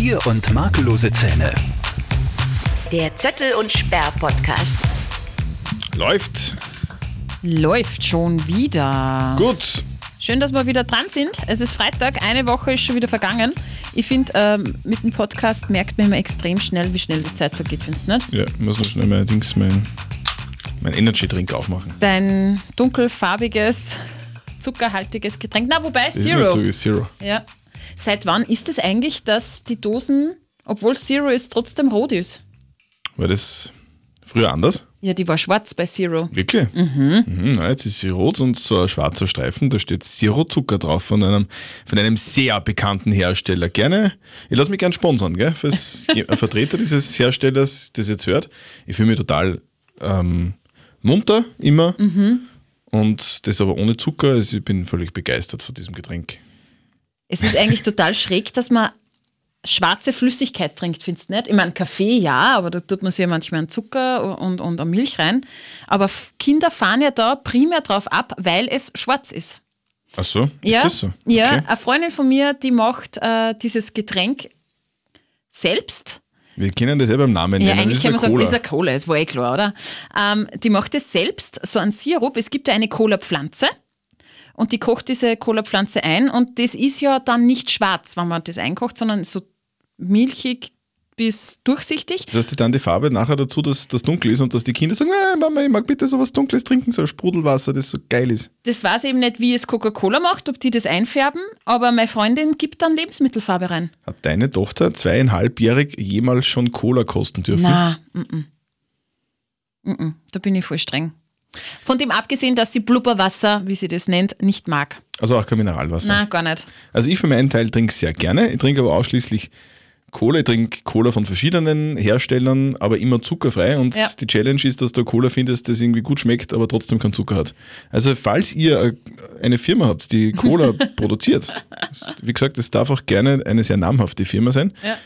Bier und makellose Zähne. Der Zöttel und Sperr Podcast. Läuft. Läuft schon wieder. Gut. Schön, dass wir wieder dran sind. Es ist Freitag, eine Woche ist schon wieder vergangen. Ich finde, ähm, mit dem Podcast merkt man immer extrem schnell, wie schnell die Zeit vergeht, findest du nicht? Ja, ich muss noch schnell mein Dings, mein, mein Energy-Drink aufmachen. Dein dunkelfarbiges, zuckerhaltiges Getränk. Na, wobei, ist Zero. wie Zero. Ja. Seit wann ist es eigentlich, dass die Dosen, obwohl Zero ist, trotzdem rot ist? War das früher anders? Ja, die war schwarz bei Zero. Wirklich? Mhm. na, jetzt ist sie rot und so ein schwarzer Streifen, da steht Zero Zucker drauf von einem, von einem sehr bekannten Hersteller. Gerne, ich lasse mich gern sponsern, gell? Falls ein Vertreter dieses Herstellers das jetzt hört. Ich fühle mich total ähm, munter immer und das aber ohne Zucker. Also ich bin völlig begeistert von diesem Getränk. Es ist eigentlich total schräg, dass man schwarze Flüssigkeit trinkt, findest du nicht? Ich meine, Kaffee ja, aber da tut man sich ja manchmal einen Zucker und, und eine Milch rein. Aber Kinder fahren ja da primär drauf ab, weil es schwarz ist. Ach so, ist ja, das so? ja Okay. eine Freundin von mir, die macht äh, dieses Getränk selbst. Wir kennen das ja beim Namen Ja, nennen. eigentlich das kann man ist sagen, ein ist Cola. eine Cola, ist war eh klar, oder? Ähm, die macht es selbst, so ein Sirup. Es gibt ja eine Cola-Pflanze und die kocht diese Cola-Pflanze ein und das ist ja dann nicht schwarz, wenn man das einkocht, sondern so milchig bis durchsichtig. Das heißt, dann die Farbe nachher dazu, dass das dunkel ist und dass die Kinder sagen, "Ah, Mama, ich mag bitte sowas Dunkles trinken, so ein Sprudelwasser, das so geil ist. Das weiß eben nicht, wie es Coca-Cola macht, ob die das einfärben, aber meine Freundin gibt dann Lebensmittelfarbe rein. Hat deine Tochter zweieinhalbjährig jemals schon Cola kosten dürfen? Na, mm -mm. Mm -mm, da bin ich voll streng. Von dem abgesehen, dass sie Blubberwasser, wie sie das nennt, nicht mag. Also auch kein Mineralwasser. Na, gar nicht. Also ich für meinen Teil trinke sehr gerne. Ich trinke aber ausschließlich Cola. Ich trinke Cola von verschiedenen Herstellern, aber immer zuckerfrei. Und Ja. die Challenge ist, dass du Cola findest, das irgendwie gut schmeckt, aber trotzdem keinen Zucker hat. Also falls ihr eine Firma habt, die Cola produziert, das- wie gesagt, es darf auch gerne eine sehr namhafte Firma sein. Ja.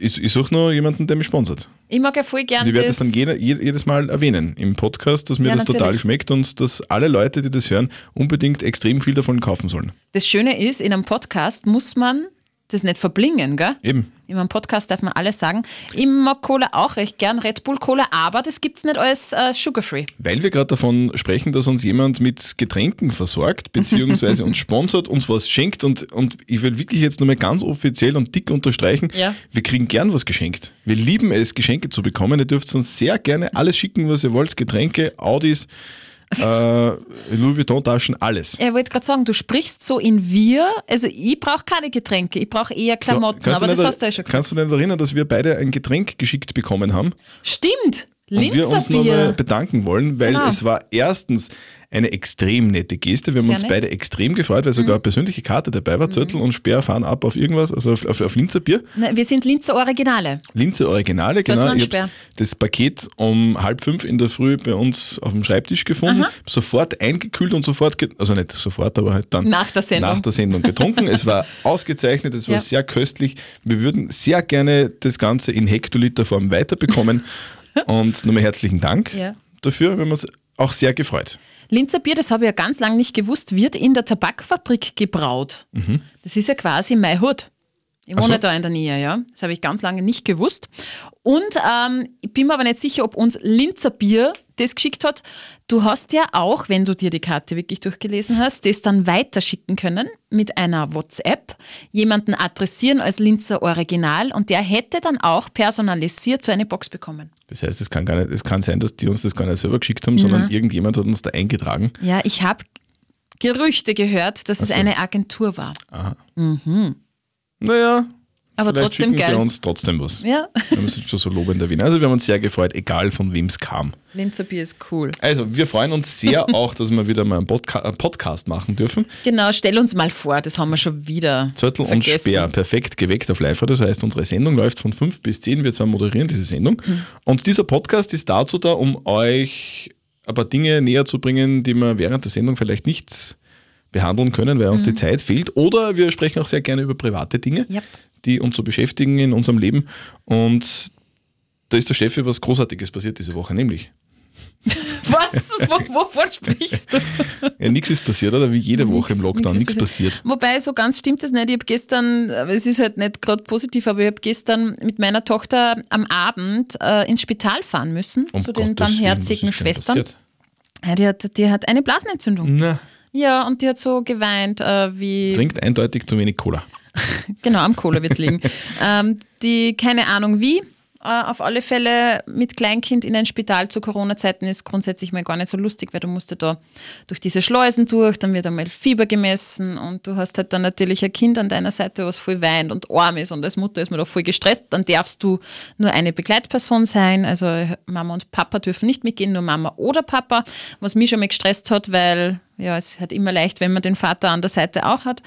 Ich, ich suche nur jemanden, der mich sponsert. Ich mag ja voll gern Und ich werde das das. dann jede, je- jedes Mal erwähnen im Podcast, dass mir Ja, das total natürlich. schmeckt und dass alle Leute, die das hören, unbedingt extrem viel davon kaufen sollen. Das Schöne ist, in einem Podcast muss man das nicht verblingen, gell? Eben. In einem Podcast darf man alles sagen. Ich mag Cola auch recht gern, Red Bull Cola, aber das gibt's nicht als äh, sugar-free. Weil wir gerade davon sprechen, dass uns jemand mit Getränken versorgt, beziehungsweise uns sponsert, uns was schenkt und, und ich will wirklich jetzt nochmal ganz offiziell und dick unterstreichen, Ja. wir kriegen gern was geschenkt. Wir lieben es, Geschenke zu bekommen. Ihr dürft uns sehr gerne alles schicken, was ihr wollt. Getränke, Audis, äh, Louis Vuitton-Taschen, alles. Ich wollte gerade sagen, du sprichst so in wir. Also ich brauche keine Getränke, ich brauche eher Klamotten, du aber das hast du ja schon gesagt. Kannst du dich erinnern, dass wir beide ein Getränk geschickt bekommen haben? Stimmt! Und wir uns nochmal bedanken wollen, weil Genau. es war erstens eine extrem nette Geste. Wir haben Sehr uns nett. Mhm. beide extrem gefreut, weil sogar eine persönliche Karte dabei war. Zöttl und Speer fahren ab auf irgendwas, also auf, auf, auf Linzer Bier. Nein, wir sind Linzer Originale. Linzer Originale, genau. und Ich habe das Paket um halb fünf in der Früh bei uns auf dem Schreibtisch gefunden, sofort eingekühlt und sofort, also nicht sofort, aber halt dann Nach der Sendung. nach der Sendung getrunken. es war ausgezeichnet, es war Ja. sehr köstlich. Wir würden sehr gerne das Ganze in Hektoliterform weiterbekommen und nochmal herzlichen Dank Ja. dafür, wir haben uns auch sehr gefreut. Linzer Bier, das habe ich ja ganz lange nicht gewusst, wird in der Tabakfabrik gebraut. Das ist ja quasi mein Hut. Ich wohne so. da in der Nähe, ja. Das habe ich ganz lange nicht gewusst. Und ähm, ich bin mir aber nicht sicher, ob uns Linzer Bier das geschickt hat. Du hast ja auch, wenn du dir die Karte wirklich durchgelesen hast, das dann weiterschicken können mit einer WhatsApp, jemanden adressieren als Linzer Original und der hätte dann auch personalisiert so eine Box bekommen. Das heißt, es kann, gar nicht, es kann sein, dass die uns das gar nicht selber geschickt haben, sondern irgendjemand hat uns da eingetragen. Ja, ich habe Gerüchte gehört, dass es so. eine Agentur war. Naja, Aber vielleicht trotzdem schicken geil. sie uns trotzdem was. Ja, Wir jetzt schon so lobend erwähnt. Also wir haben uns sehr gefreut, egal von wem es kam. Linzer Bier ist cool. Also wir freuen uns sehr auch, dass wir wieder mal einen, Podca Podcast machen dürfen. Genau, stell uns mal vor, das haben wir schon wieder Zörtel und. Speer, perfekt geweckt auf live Das heißt, unsere Sendung läuft von 5 bis 10. Wir zwei moderieren diese Sendung. Mhm. Und dieser Podcast ist dazu da, um euch ein paar Dinge näher zu bringen, die wir während der Sendung vielleicht nicht behandeln können, weil uns Mhm. die Zeit fehlt. Oder wir sprechen auch sehr gerne über private Dinge, Yep. die uns so beschäftigen in unserem Leben. Und da ist der Steffi was Großartiges passiert diese Woche, nämlich Was? Wo, wovon sprichst du? Ja, nichts ist passiert, oder? Wie jede Woche im Nix- Lockdown, nix nichts ist passiert. Wobei, so ganz stimmt es nicht. Ich habe gestern, es ist halt nicht gerade positiv, aber ich habe gestern mit meiner Tochter am Abend äh, ins Spital fahren müssen, Um zu den Gottes was barmherzigen Schwestern. passiert? Ja, die, hat, die hat eine Blasenentzündung. Na, Ja, und die hat so geweint, äh, wie. trinkt eindeutig zu wenig Cola. Genau, am Cola wird es liegen. ähm, die, keine Ahnung wie, äh, auf alle Fälle mit Kleinkind in ein Spital zu Corona-Zeiten ist grundsätzlich mal gar nicht so lustig, weil du musst ja da durch diese Schleusen durch, dann wird einmal Fieber gemessen und du hast halt dann natürlich ein Kind an deiner Seite, was voll weint und arm ist und als Mutter ist man da voll gestresst. Dann darfst du nur eine Begleitperson sein, also Mama und Papa dürfen nicht mitgehen, nur Mama oder Papa, was mich schon mal gestresst hat, weil ja, es halt immer leicht, wenn man den Vater an der Seite auch hat.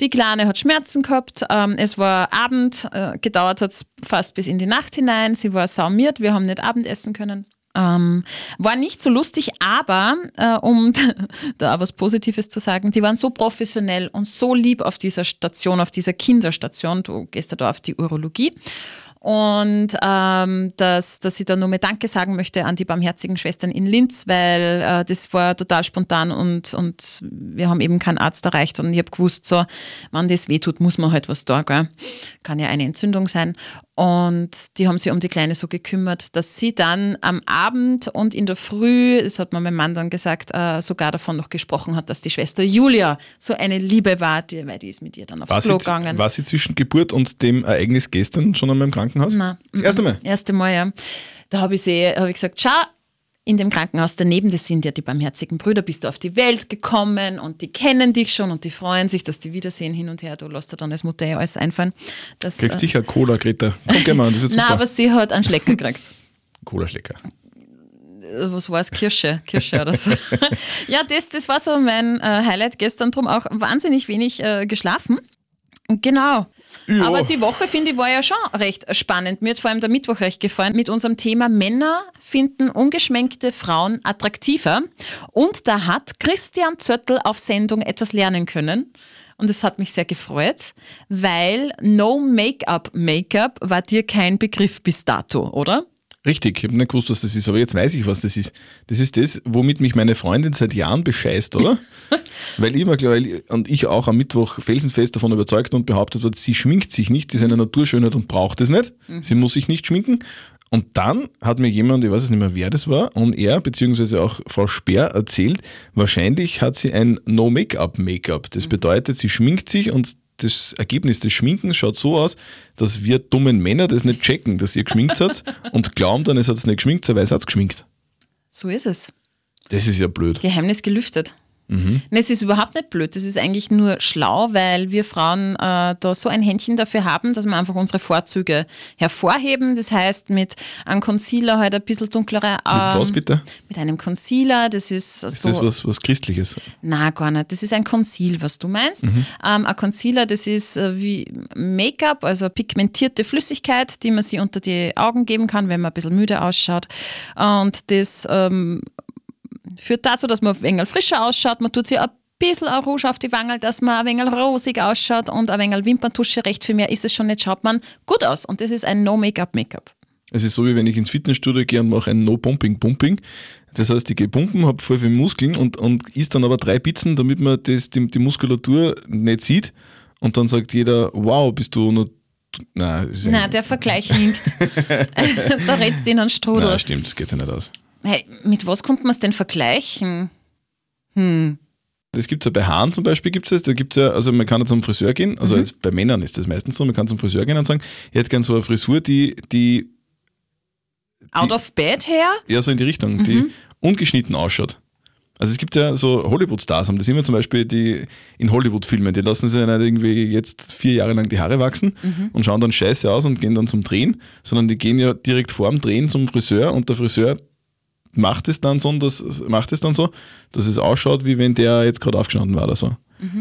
Die Kleine hat Schmerzen gehabt. Ähm, es war Abend, äh, gedauert hat es fast bis in die Nacht hinein. Sie war saumiert, wir haben nicht Abendessen können. Ähm, war nicht so lustig, aber äh, um da auch was Positives zu sagen, die waren so professionell und so lieb auf dieser Station, auf dieser Kinderstation. Du gehst ja da auf die Urologie. Und ähm, dass, dass ich da nur mal Danke sagen möchte an die barmherzigen Schwestern in Linz, weil äh, das war total spontan und, und wir haben eben keinen Arzt erreicht und ich habe gewusst, so, wenn das wehtut, muss man halt was da, gell? Kann ja eine Entzündung sein. Und die haben sich um die Kleine so gekümmert, dass sie dann am Abend und in der Früh, das hat mir mein Mann dann gesagt, äh, sogar davon noch gesprochen hat, dass die Schwester Julia so eine Liebe war, die, weil die ist mit ihr dann aufs War Klo sie, gegangen. war sie zwischen Geburt und dem Ereignis gestern schon einmal im Krankenhaus? Nein. Das erste Mal? Erste Mal, ja. Da habe ich, sie, hab ich gesagt, schau, in dem Krankenhaus daneben, das sind ja die barmherzigen Brüder, bist du auf die Welt gekommen und die kennen dich schon und die freuen sich, dass die wiedersehen hin und her. Du lässt dir dann als Mutter ja alles einfallen. Das, Kriegst äh, sicher Cola, Greta. Komm, geh mal, das wird super. Nein, aber sie hat einen Schlecker gekriegt. Cola-Schlecker. Äh, Was war es? Kirsche, Kirsche oder so. ja, das, das war so mein äh, Highlight gestern, drum auch wahnsinnig wenig äh, geschlafen. Genau. Ja. Aber die Woche, finde ich, war ja schon recht spannend. Mir hat vor allem der Mittwoch recht gefallen mit unserem Thema Männer finden ungeschminkte Frauen attraktiver. Und da hat Christian Zöttl auf Sendung etwas lernen können. Und es hat mich sehr gefreut, weil No Make-up Make-up war dir kein Begriff bis dato, oder? Richtig, ich habe nicht gewusst, was das ist, aber jetzt weiß ich, was das ist. Das ist das, womit mich meine Freundin seit Jahren bescheißt, oder? weil ich immer glaube, und ich auch am Mittwoch felsenfest davon überzeugt und behauptet wird, sie schminkt sich nicht, sie ist eine Naturschönheit und braucht es nicht. Sie muss sich nicht schminken. Und dann hat mir jemand, ich weiß es nicht mehr, wer das war, und er, beziehungsweise auch Frau Speer erzählt, wahrscheinlich hat sie ein No-Make-up-Make-up. Das bedeutet, sie schminkt sich und das Ergebnis des Schminkens schaut so aus, dass wir dummen Männer das nicht checken, dass ihr geschminkt seid und glauben dann, es hat es nicht geschminkt, weil es hat geschminkt. So ist es. Das ist ja blöd. Geheimnis gelüftet. Mhm. Es ist überhaupt nicht blöd, das ist eigentlich nur schlau, weil wir Frauen äh, da so ein Händchen dafür haben, dass wir einfach unsere Vorzüge hervorheben. Das heißt, mit einem Concealer halt ein bisschen dunklere Mit was ähm, bitte? Mit einem Concealer, das ist Ist so. das was, was Christliches? Na, gar nicht. Das ist ein Conceal, was du meinst. Mhm. Ähm, ein Concealer, das ist äh, wie Make-up, also pigmentierte Flüssigkeit, die man sich unter die Augen geben kann, wenn man ein bisschen müde ausschaut. Und das ähm, führt dazu, dass man ein wenig frischer ausschaut. Man tut sich ein bisschen ein Rouge auf die Wangen, dass man ein wenig rosig ausschaut und ein wenig Wimperntusche. Recht viel mehr ist es schon nicht, schaut man gut aus. Und das ist ein No-Make-up-Make-up. Es ist so, wie wenn ich ins Fitnessstudio gehe und mache ein No-Pumping-Pumping. Das heißt, ich gehe pumpen, habe voll viele Muskeln und, und isst dann aber drei Pizzen, damit man das, die, die Muskulatur nicht sieht. Und dann sagt jeder, wow, bist du noch... Nein, Nein, der Vergleich hinkt. da redst du in einen Strudel. Nein, stimmt, das geht ja nicht aus. Hey, mit was konnte man es denn vergleichen? Das gibt es ja bei Haaren zum Beispiel, gibt's das. Da gibt's ja, also man kann ja zum Friseur gehen, also jetzt bei Männern ist das meistens so, man kann zum Friseur gehen und sagen, ich hätte gern so eine Frisur, die, die Out of bed her? eher so in die Richtung, die ungeschnitten ausschaut. Also es gibt ja so Hollywood-Stars, haben das immer zum Beispiel die in Hollywood-Filmen, die lassen sich ja nicht irgendwie jetzt vier Jahre lang die Haare wachsen und schauen dann scheiße aus und gehen dann zum Drehen, sondern die gehen ja direkt vor dem Drehen zum Friseur und der Friseur macht es dann so, dass, macht es dann so, dass es ausschaut, wie wenn der jetzt gerade aufgestanden war oder so.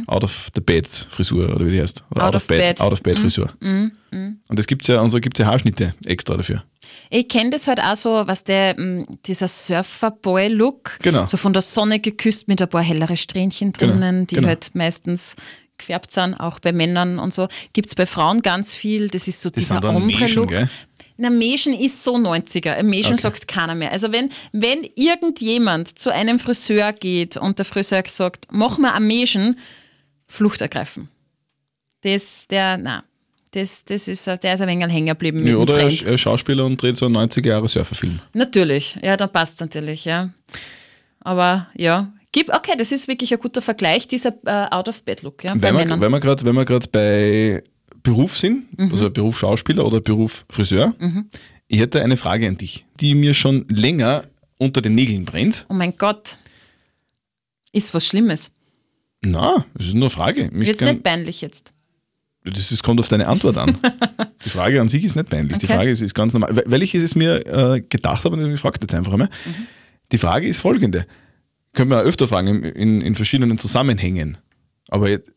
Out of the bed Frisur oder wie die heißt. Oder Out of bed. Out of bed Frisur. Und das gibt's ja, und so gibt es ja Haarschnitte extra dafür. Ich kenne das halt auch so, was der, m, dieser Surfer-Boy-Look, Genau. so von der Sonne geküsst mit ein paar hellere Strähnchen drinnen, die genau. halt meistens gefärbt sind, auch bei Männern und so. Gibt es bei Frauen ganz viel, das ist so Das dieser Ombre-Look. Na, Mäschen ist so 90er. Ein Mäschen Okay. sagt keiner mehr. Also wenn, wenn irgendjemand zu einem Friseur geht und der Friseur sagt, mach mal ein Mäschen, Flucht ergreifen. Das, der, na, das, das ist, der ist ein wenig hängen geblieben Ja, oder er ist er Schauspieler und dreht so einen 90er-Jahre-Surferfilm. Natürlich, ja, dann passt natürlich, ja. Aber ja, gib, okay, das ist wirklich ein guter Vergleich, dieser äh, Out-of-Bed-Look, ja, Wenn wir, wenn wir gerade bei Beruf sind, Mhm. also Beruf Schauspieler oder Beruf Friseur, ich hätte eine Frage an dich, die mir schon länger unter den Nägeln brennt. oh mein Gott, ist was Schlimmes. Na, es ist nur eine Frage. Wird's gern- nicht peinlich jetzt? Das ist, kommt auf deine Antwort an. Die Frage an sich ist nicht peinlich. Die Okay. Frage ist, ist ganz normal. Weil- ich es mir äh, gedacht habe und ich frage jetzt einfach einmal. Mhm. Die Frage ist folgende. Können wir auch öfter fragen in, in, in verschiedenen Zusammenhängen. Aber jetzt,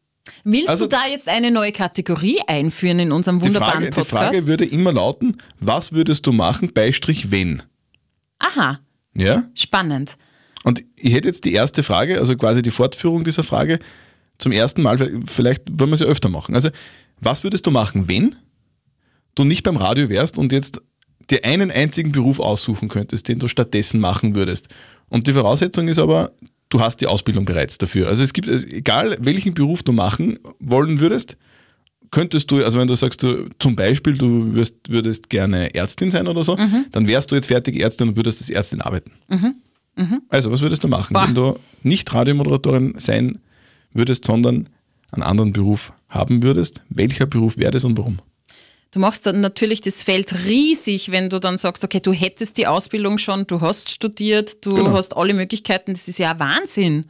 Willst Also- du da jetzt eine neue Kategorie einführen in unserem die, wunderbaren Frage, die Podcast? Frage würde immer lauten, was würdest du machen, Beistrich wenn? Aha, Ja? spannend. Und ich hätte jetzt die erste Frage, also quasi die Fortführung dieser Frage, zum ersten Mal, vielleicht wollen wir sie öfter machen. Also, was würdest du machen, wenn du nicht beim Radio wärst und jetzt dir einen einzigen Beruf aussuchen könntest, den du stattdessen machen würdest? Und die Voraussetzung ist aber, du hast die Ausbildung bereits dafür. Also es gibt, egal welchen Beruf du machen wollen würdest, könntest du, also wenn du sagst, du, zum Beispiel, du wirst, würdest gerne Ärztin sein oder so, dann wärst du jetzt fertige Ärztin und würdest als Ärztin arbeiten. Also, was würdest du machen, Boah. wenn du nicht Radiomoderatorin sein würdest, sondern einen anderen Beruf haben würdest? Welcher Beruf wäre das und warum? Du machst dann natürlich das Feld riesig, wenn du dann sagst, okay, du hättest die Ausbildung schon, du hast studiert, du Genau. hast alle Möglichkeiten, das ist ja Wahnsinn.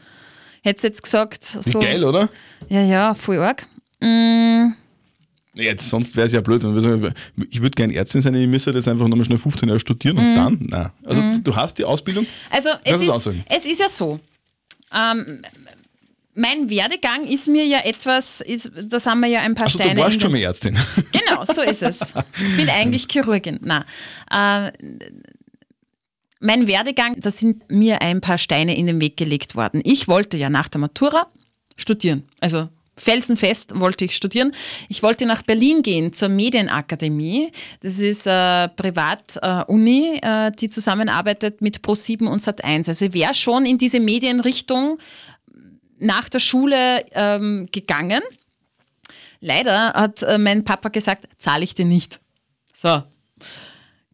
Hättest jetzt gesagt, so. geil, oder? Ja, ja, voll arg. Ja, jetzt, sonst wäre es ja blöd. wenn wir sagen, Ich würde gerne Ärztin sein, ich müsste jetzt einfach nochmal schnell 15 Jahre studieren Mhm. und dann? Nein. Also, du hast die Ausbildung. Also es ist, es ist ja so. Ähm, mein Werdegang ist mir ja etwas, ist, da haben wir ja ein paar Also, Steine. du warst schon mal Ärztin. Genau, so ist es. Bin eigentlich Chirurgin. Na, äh, mein Werdegang, da sind mir ein paar Steine in den Weg gelegt worden. Ich wollte ja nach der Matura studieren. Also felsenfest wollte ich studieren. Ich wollte nach Berlin gehen zur Medienakademie. Das ist eine Privat-Uni, äh, die zusammenarbeitet mit Pro7 und Sat1. Also ich wäre schon in diese Medienrichtung nach der Schule ähm, gegangen. Leider hat äh, mein Papa gesagt, zahle ich dir nicht. So.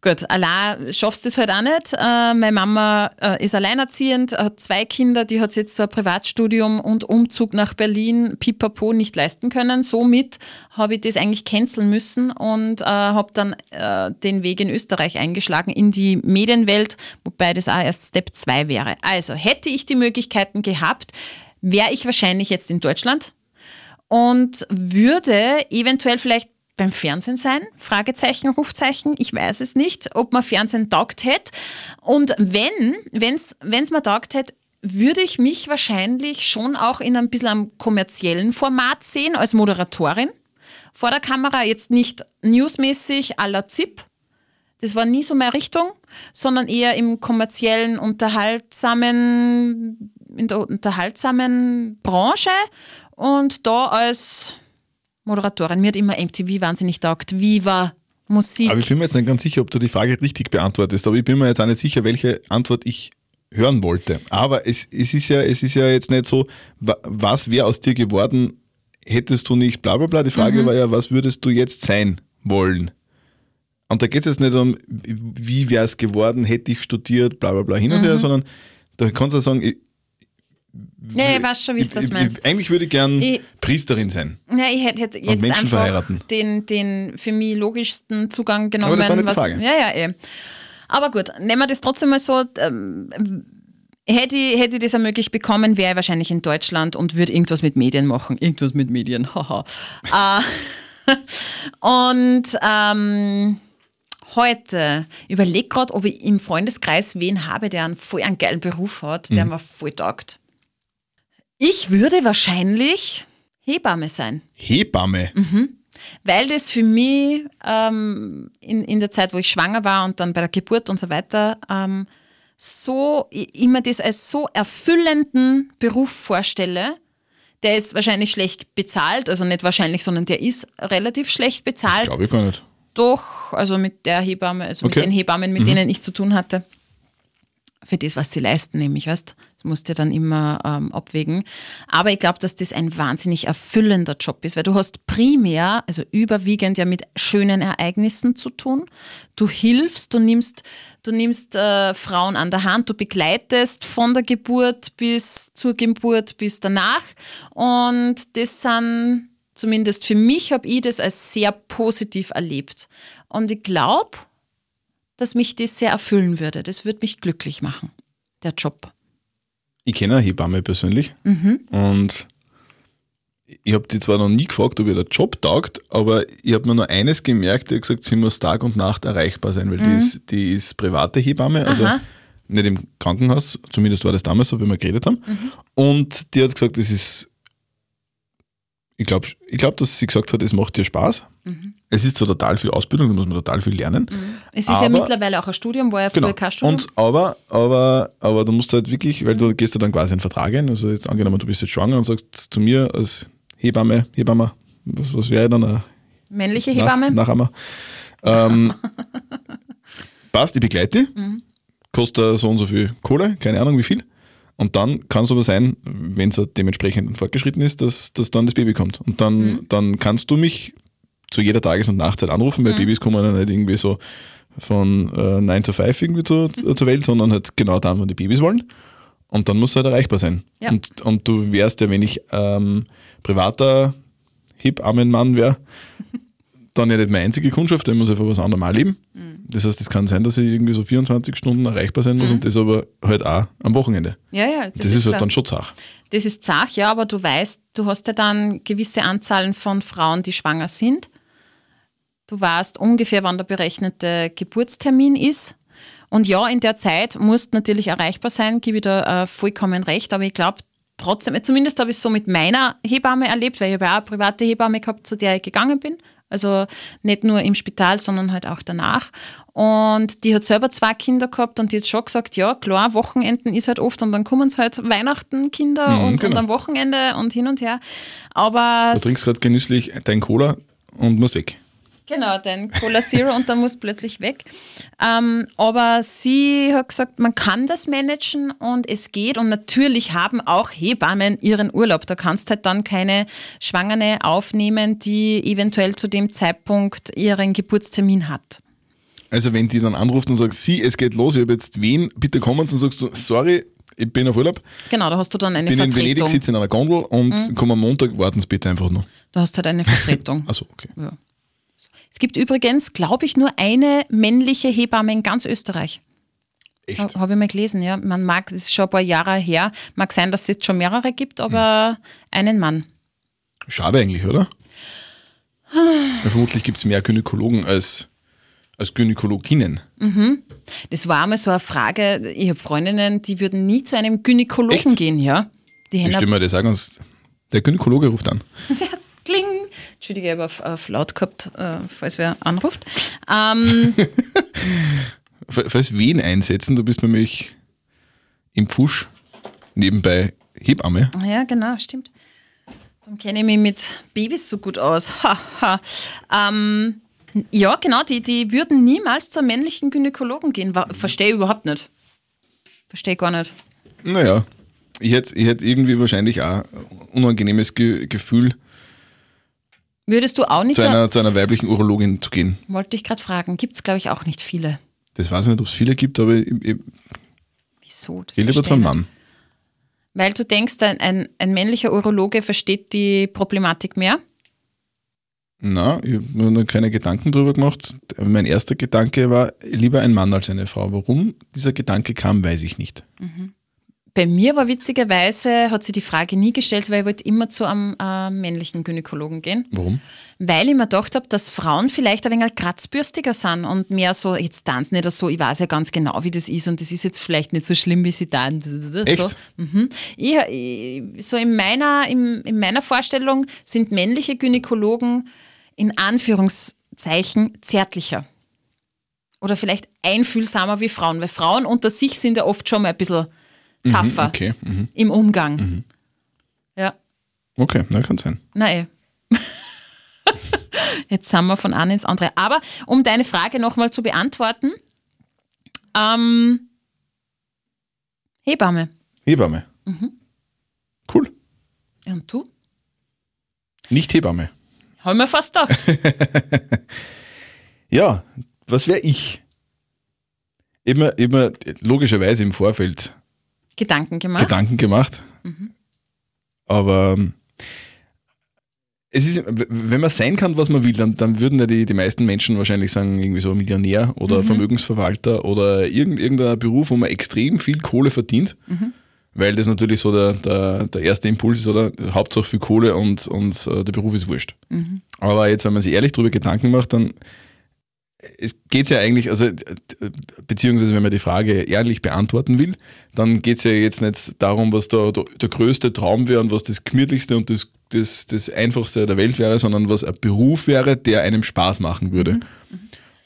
Gut, allein schaffst du es halt auch nicht. Äh, meine Mama äh, ist alleinerziehend, hat zwei Kinder, die hat sich jetzt so ein Privatstudium und Umzug nach Berlin pipapo nicht leisten können. Somit habe ich das eigentlich canceln müssen und äh, habe dann äh, den Weg in Österreich eingeschlagen, in die Medienwelt, wobei das auch erst Step 2 wäre. Also hätte ich die Möglichkeiten gehabt, wäre ich wahrscheinlich jetzt in Deutschland und würde eventuell vielleicht beim Fernsehen sein? Fragezeichen, Rufzeichen. Ich weiß es nicht, ob man Fernsehen taugt hätte. Und wenn, wenn's, wenn's mir taugt hätte, würde ich mich wahrscheinlich schon auch in ein bisschen einem kommerziellen Format sehen, als Moderatorin. Vor der Kamera jetzt nicht newsmäßig à la ZIP. Das war nie so meine Richtung, sondern eher im kommerziellen, unterhaltsamen, in der unterhaltsamen Branche und da als Moderatorin. Mir hat immer MTV wahnsinnig taugt. Viva, Musik. Aber ich bin mir jetzt nicht ganz sicher, ob du die Frage richtig beantwortest. Aber ich bin mir jetzt auch nicht sicher, welche Antwort ich hören wollte. Aber es, es, ist, ja, es ist ja jetzt nicht so, wa- was wäre aus dir geworden, hättest du nicht bla bla bla. Die Frage Mhm. war ja, was würdest du jetzt sein wollen? Und da geht es jetzt nicht um, wie wäre es geworden, hätte ich studiert, bla bla bla hin und Mhm. her, sondern da kannst du sagen, ja, ich weiß schon, wie du das meinst. ich, eigentlich würde ich gern Ich- Priesterin sein. Ja, ich hätte jetzt Menschen einfach verheiraten. den, den für mich logischsten Zugang genommen. Aber das war nicht was, Frage. Ja, ja, eh. Aber gut, nehmen wir das trotzdem mal so. Ähm, hätte, ich, hätte ich das ermöglicht bekommen, wäre ich wahrscheinlich in Deutschland und würde irgendwas mit Medien machen. Irgendwas mit Medien, haha. äh, und ähm, heute überlege gerade, ob ich im Freundeskreis wen habe, der einen voll einen geilen Beruf hat, Mhm. der mir voll taugt. Ich würde wahrscheinlich Hebamme sein, Hebamme. weil das für mich ähm, in, in der Zeit, wo ich schwanger war und dann bei der Geburt und so weiter, ähm, so, mir das als so erfüllenden Beruf vorstelle. Der ist wahrscheinlich schlecht bezahlt, also nicht wahrscheinlich, sondern der ist relativ schlecht Das bezahlt. glaube ich gar nicht. doch, also mit der Hebamme, also Okay. mit den Hebammen, mit denen ich zu tun hatte, für das, was sie leisten, nämlich, weißt das musst du dann immer ähm, abwägen. Aber ich glaube, dass das ein wahnsinnig erfüllender Job ist, weil du hast primär, also überwiegend ja mit schönen Ereignissen zu tun. Du hilfst, du nimmst, du nimmst äh, Frauen an der Hand, du begleitest von der Geburt bis zur Geburt bis danach. Und das sind, zumindest für mich, habe ich das als sehr positiv erlebt. Und ich glaube, dass mich das sehr erfüllen würde. Das würde mich glücklich machen, der Job. Ich kenne eine Hebamme persönlich Mhm. und ich habe die zwar noch nie gefragt, ob ihr der Job taugt, aber ich habe mir nur eines gemerkt, die hat gesagt, sie muss Tag und Nacht erreichbar sein, weil die, ist, die ist private Hebamme, also Mhm. Aha. nicht im Krankenhaus, zumindest war das damals so, wie wir geredet haben. Mhm. Und die hat gesagt, das ist, ich glaube, ich glaub, dass sie gesagt hat, es macht dir Spaß. Mhm. Es ist zwar total viel Ausbildung, da muss man total viel lernen. Es ist ja Aber- mittlerweile auch ein Studium, war ja früher Genau. kein Studium. Und, aber, aber, aber du musst halt wirklich, weil du gehst ja dann quasi einen Vertrag ein, also jetzt angenommen, du bist jetzt schwanger und sagst zu mir als Hebamme, Hebamme, was, was wäre dann? Eine Männliche Hebamme? Nach. Ähm, passt, ich begleite Mhm. kostet so und so viel Kohle, keine Ahnung wie viel. Und dann kann es aber sein, wenn es dementsprechend fortgeschritten ist, dass, dass dann das Baby kommt. Und dann, Mhm. dann kannst du mich zu jeder Tages- und Nachtzeit anrufen, Mhm. weil Babys kommen ja nicht irgendwie so von äh, 9 to 5 irgendwie zu, zur Welt, sondern halt genau dann, wann die Babys wollen. Und dann muss halt erreichbar sein. Ja. Und, und du wärst ja, wenn ich ähm, privater Hebammenmann wäre, dann ja nicht meine einzige Kundschaft, der muss einfach was anderem auch leben. Das heißt, es kann sein, dass ich irgendwie so 24 Stunden erreichbar sein muss und das aber halt auch am Wochenende. Ja, ja, das, Das, ist, klar. halt dann schon Sache. Das ist Zach, ja, aber du weißt, du hast ja dann gewisse Anzahlen von Frauen, die schwanger sind. Du weißt ungefähr, wann der berechnete Geburtstermin ist. Und ja, in der Zeit musst natürlich erreichbar sein, gebe ich da äh, vollkommen recht, aber ich glaube trotzdem, zumindest habe ich es so mit meiner Hebamme erlebt, weil ich habe ja auch eine private Hebamme gehabt, zu der ich gegangen bin. Also nicht nur im Spital, sondern halt auch danach. Und die hat selber zwei Kinder gehabt und die hat schon gesagt, ja klar, Wochenenden ist halt oft und dann kommen es halt Weihnachten Kinder und, und genau. am Wochenende und hin und her. Aber Du trinkst gerade genüsslich dein Cola und musst weg. Genau, dein Cola Zero und dann muss plötzlich weg. Ähm, aber sie hat gesagt, man kann das managen und es geht und natürlich haben auch Hebammen ihren Urlaub. Da kannst halt dann keine Schwangere aufnehmen, die eventuell zu dem Zeitpunkt ihren Geburtstermin hat. Also wenn die dann anruft und sagt, sie, es geht los, ich habe jetzt wen, bitte kommen, dann sagst du, sorry, ich bin auf Urlaub, Genau, da hast du dann eine bin in Venedig, Vertretung. sitze in einer Gondel und komm am Montag, warten Sie bitte einfach nur. Du hast halt eine Vertretung. Achso, okay. ja. Es gibt übrigens, glaube ich, nur eine männliche Hebamme in ganz Österreich. Echt? Ha- Habe ich mal gelesen, ja. Man mag, es ist schon ein paar Jahre her, mag sein, dass es jetzt schon mehrere gibt, aber einen Mann. Schade eigentlich, oder? Weil vermutlich gibt es mehr Gynäkologen als, als Gynäkologinnen. Das war einmal so eine Frage, ich habe Freundinnen, die würden nie zu einem Gynäkologen Echt? gehen, ja. Die stimme mir das sagen, und der Gynäkologe ruft an. Entschuldige, ich habe auf, auf laut gehabt, äh, falls wer anruft. Ähm, Falls wen einsetzen, du bist nämlich im Pfusch nebenbei Hebamme. ja, genau, stimmt. Dann kenne ich mich mit Babys so gut aus. Ha, ha. Ähm, ja, genau, die, die würden niemals zur männlichen Gynäkologen gehen. Wa- Verstehe ich überhaupt nicht. Verstehe gar nicht. Naja, ich hätte ich hätt irgendwie wahrscheinlich auch ein unangenehmes Ge Gefühl, Würdest du auch nicht zu so, einer, zu einer weiblichen Urologin zu gehen. wollte ich gerade fragen, gibt es glaube ich auch nicht viele. Das weiß ich nicht, ob es viele gibt, aber ich, ich, Wieso? Das ich lieber zu verstehe einem ich nicht. Mann. Weil du denkst, ein, ein, ein männlicher Urologe versteht die Problematik mehr? Na, ich habe mir noch keine Gedanken drüber gemacht. Mein erster Gedanke war, lieber ein Mann als eine Frau. Warum dieser Gedanke kam, weiß ich nicht. Bei mir war witzigerweise, hat sie die Frage nie gestellt, weil ich wollte immer zu einem äh, männlichen Gynäkologen gehen. Warum? Weil ich mir gedacht habe, dass Frauen vielleicht ein wenig kratzbürstiger sind und mehr so, jetzt tanzen nicht so, ich weiß ja ganz genau, wie das ist und das ist jetzt vielleicht nicht so schlimm, wie sie tanzen. So. Echt? Mhm. Ich, ich, so in meiner, in, in meiner Vorstellung sind männliche Gynäkologen in Anführungszeichen zärtlicher. Oder vielleicht einfühlsamer wie Frauen, weil Frauen unter sich sind ja oft schon mal ein bisschen tougher Okay, mhm. im Umgang. Ja, okay, na kann sein. na eh. Jetzt sind wir von einem ins andere. Aber um deine Frage nochmal zu beantworten, ähm, Hebamme. Hebamme. Cool. Und du? Nicht Hebamme. Haben wir fast gedacht. Ja, was wäre ich? Immer, immer logischerweise im Vorfeld Gedanken gemacht. Gedanken gemacht. Aber ähm, es ist, wenn man sein kann, was man will, dann, dann würden ja die, die meisten Menschen wahrscheinlich sagen, irgendwie so Millionär oder Vermögensverwalter oder irgend, irgendein Beruf, wo man extrem viel Kohle verdient. Weil das natürlich so der, der, der erste Impuls ist, oder? Hauptsache viel Kohle und, und äh, der Beruf ist wurscht. Aber jetzt, wenn man sich ehrlich darüber Gedanken macht, dann es geht ja eigentlich, also beziehungsweise wenn man die Frage ehrlich beantworten will, dann geht es ja jetzt nicht darum, was da der, der größte Traum wäre und was das gemütlichste und das, das, das einfachste der Welt wäre, sondern was ein Beruf wäre, der einem Spaß machen würde.